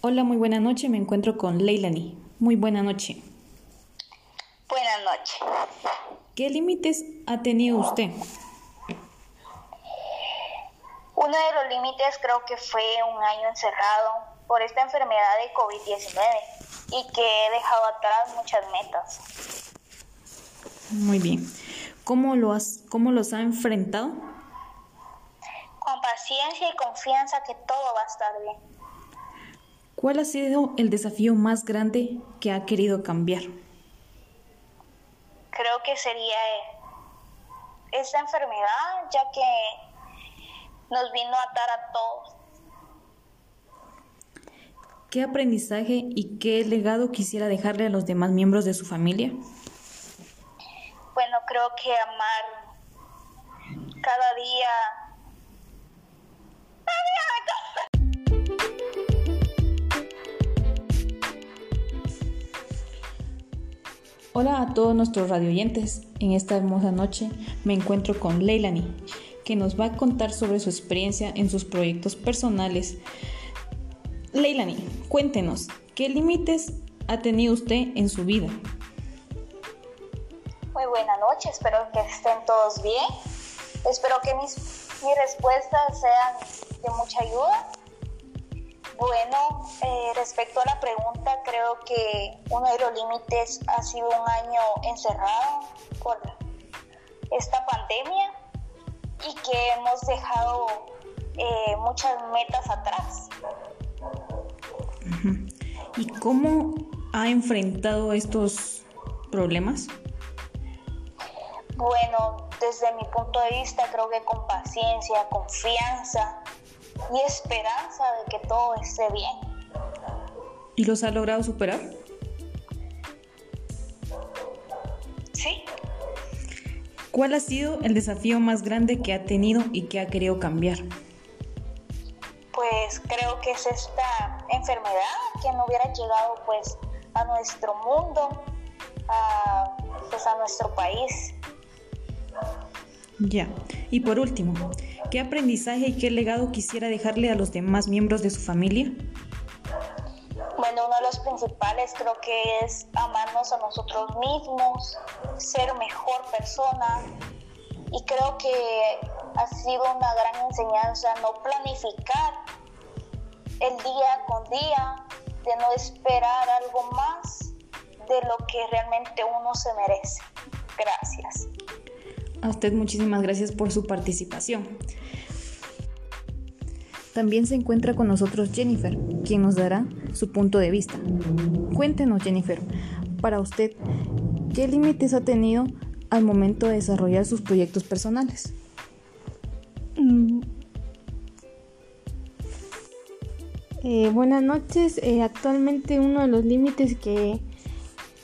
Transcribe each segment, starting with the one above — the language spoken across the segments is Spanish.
Hola, muy buena noche. Me encuentro con Leilani. Muy buena noche. Buenas noches. ¿Qué límites ha tenido usted? Uno de los límites creo que fue un año encerrado por esta enfermedad de COVID-19 y que he dejado atrás muchas metas. Muy bien. ¿Cómo, lo has, cómo los ha enfrentado? Con paciencia y confianza que todo va a estar bien. ¿Cuál ha sido el desafío más grande que ha querido cambiar? Creo que sería esta enfermedad, ya que nos vino a atar a todos. ¿Qué aprendizaje y qué legado quisiera dejarle a los demás miembros de su familia? Bueno, creo que amar cada día Hola a todos nuestros radioyentes. En esta hermosa noche me encuentro con Leilani, que nos va a contar sobre su experiencia en sus proyectos personales. Leilani, cuéntenos, ¿qué límites ha tenido usted en su vida? Muy buena noche, espero que estén todos bien. Espero que mis, mis respuestas sean de mucha ayuda bueno, eh, respecto a la pregunta, creo que uno de los límites ha sido un año encerrado por esta pandemia y que hemos dejado eh, muchas metas atrás. ¿Y cómo ha enfrentado estos problemas? Bueno, desde mi punto de vista creo que con paciencia, confianza, y esperanza de que todo esté bien. ¿Y los ha logrado superar? Sí. ¿Cuál ha sido el desafío más grande que ha tenido y que ha querido cambiar? Pues creo que es esta enfermedad que no hubiera llegado pues a nuestro mundo, a, pues a nuestro país. Ya. Y por último, ¿Qué aprendizaje y qué legado quisiera dejarle a los demás miembros de su familia? Bueno, uno de los principales creo que es amarnos a nosotros mismos, ser mejor persona y creo que ha sido una gran enseñanza no planificar el día con día, de no esperar algo más de lo que realmente uno se merece. Gracias. A usted muchísimas gracias por su participación. También se encuentra con nosotros Jennifer, quien nos dará su punto de vista. Cuéntenos, Jennifer, para usted, ¿qué límites ha tenido al momento de desarrollar sus proyectos personales? Mm. Eh, buenas noches. Eh, actualmente uno de los límites que,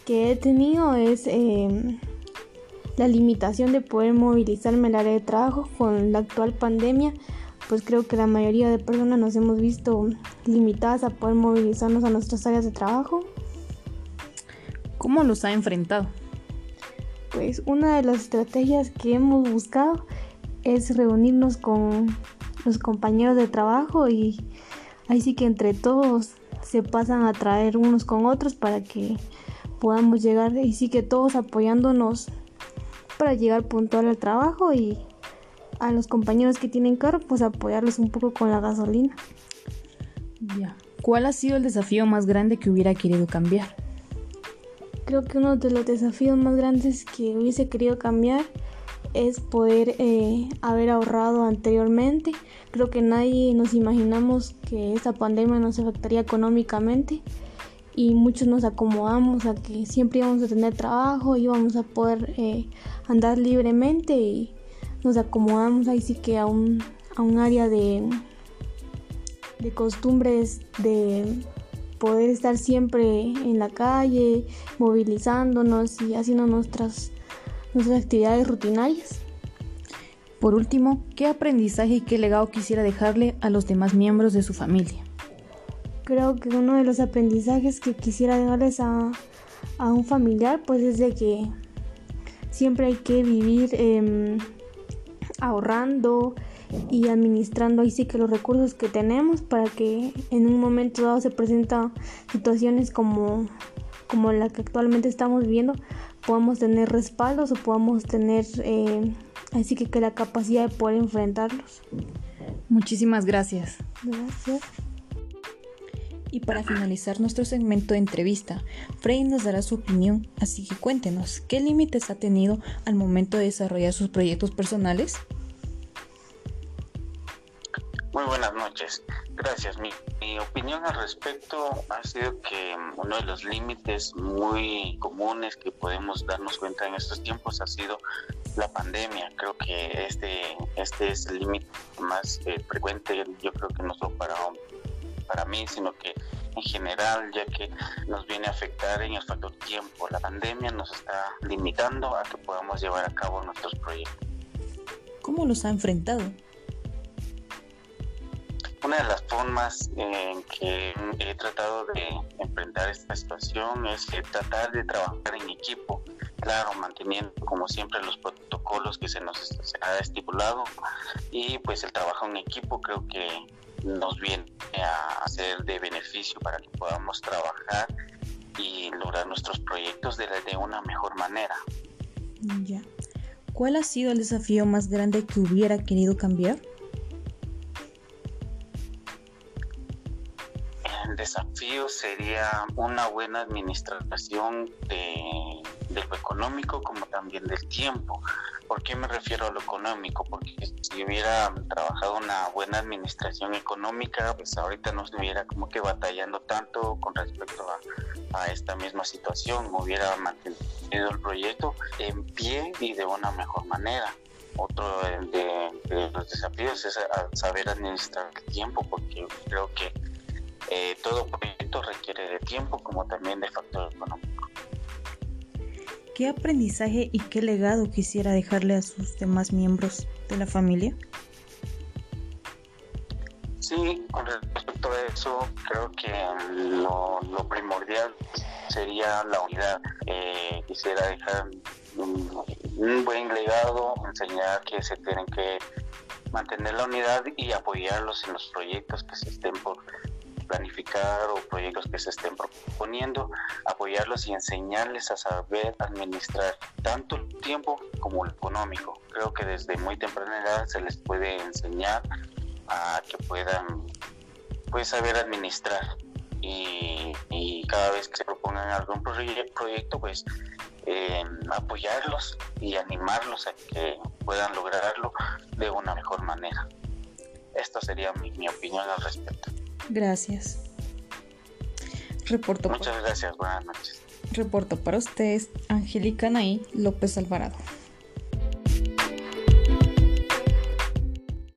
que he tenido es eh, la limitación de poder movilizarme al área de trabajo con la actual pandemia, pues creo que la mayoría de personas nos hemos visto limitadas a poder movilizarnos a nuestras áreas de trabajo. ¿Cómo los ha enfrentado? Pues una de las estrategias que hemos buscado es reunirnos con los compañeros de trabajo y ahí sí que entre todos se pasan a traer unos con otros para que podamos llegar y sí que todos apoyándonos para llegar puntual al trabajo y a los compañeros que tienen carro, pues apoyarlos un poco con la gasolina. Ya. ¿Cuál ha sido el desafío más grande que hubiera querido cambiar? Creo que uno de los desafíos más grandes que hubiese querido cambiar es poder eh, haber ahorrado anteriormente. Creo que nadie nos imaginamos que esta pandemia nos afectaría económicamente y muchos nos acomodamos a que siempre íbamos a tener trabajo, íbamos a poder eh, andar libremente y nos acomodamos ahí sí que a un, a un área de, de costumbres de poder estar siempre en la calle, movilizándonos y haciendo nuestras, nuestras actividades rutinarias. Por último, ¿qué aprendizaje y qué legado quisiera dejarle a los demás miembros de su familia? Creo que uno de los aprendizajes que quisiera dejarles a, a un familiar pues es de que siempre hay que vivir em, ahorrando, y administrando ahí sí que los recursos que tenemos para que en un momento dado se presentan situaciones como, como la que actualmente estamos viviendo, podamos tener respaldos o podamos tener eh, así que, que la capacidad de poder enfrentarlos. Muchísimas gracias. Gracias. Y para finalizar nuestro segmento de entrevista, Frey nos dará su opinión, así que cuéntenos, ¿qué límites ha tenido al momento de desarrollar sus proyectos personales? Muy buenas noches. Gracias. Mi, opinión al respecto ha sido que uno de los límites muy comunes que podemos darnos cuenta en estos tiempos ha sido la pandemia. Creo que este, este es el límite más eh, frecuente, yo creo que no solo para para mí, sino que en general, ya que nos viene a afectar en el factor tiempo. La pandemia nos está limitando a que podamos llevar a cabo nuestros proyectos. ¿Cómo los ha enfrentado? Una de las formas en que he tratado de enfrentar esta situación es tratar de trabajar en equipo, claro, manteniendo como siempre los protocolos que se nos ha estipulado y pues el trabajo en equipo creo que nos viene a ser de beneficio para que podamos trabajar y lograr nuestros proyectos de, de una mejor manera. Ya. ¿Cuál ha sido el desafío más grande que hubiera querido cambiar? El desafío sería una buena administración de, de lo económico como también del tiempo. ¿Por qué me refiero a lo económico? Porque si hubiera trabajado una buena administración económica, pues ahorita no estuviera como que batallando tanto con respecto a, esta misma situación, hubiera mantenido el proyecto en pie y de una mejor manera. Otro de, los desafíos es saber administrar el tiempo, porque creo que eh, todo proyecto requiere de tiempo como también de factor económico. ¿Qué aprendizaje y qué legado quisiera dejarle a sus demás miembros de la familia? Sí, con respecto a eso, creo que lo, primordial sería la unidad. Eh, quisiera dejar un, buen legado, enseñar que se tienen que mantener la unidad y apoyarlos en los proyectos que se estén por planificar o proyectos que se estén proponiendo, apoyarlos y enseñarles a saber administrar tanto el tiempo como el económico. Creo que desde muy temprana edad se les puede enseñar a que puedan pues, saber administrar y, cada vez que se propongan algún proyecto pues eh, apoyarlos y animarlos a que puedan lograrlo de una mejor manera. Esta sería mi opinión al respecto. Gracias. Reporto Muchas gracias, buenas noches. Reporto para ustedes, Angélica Nay López Alvarado.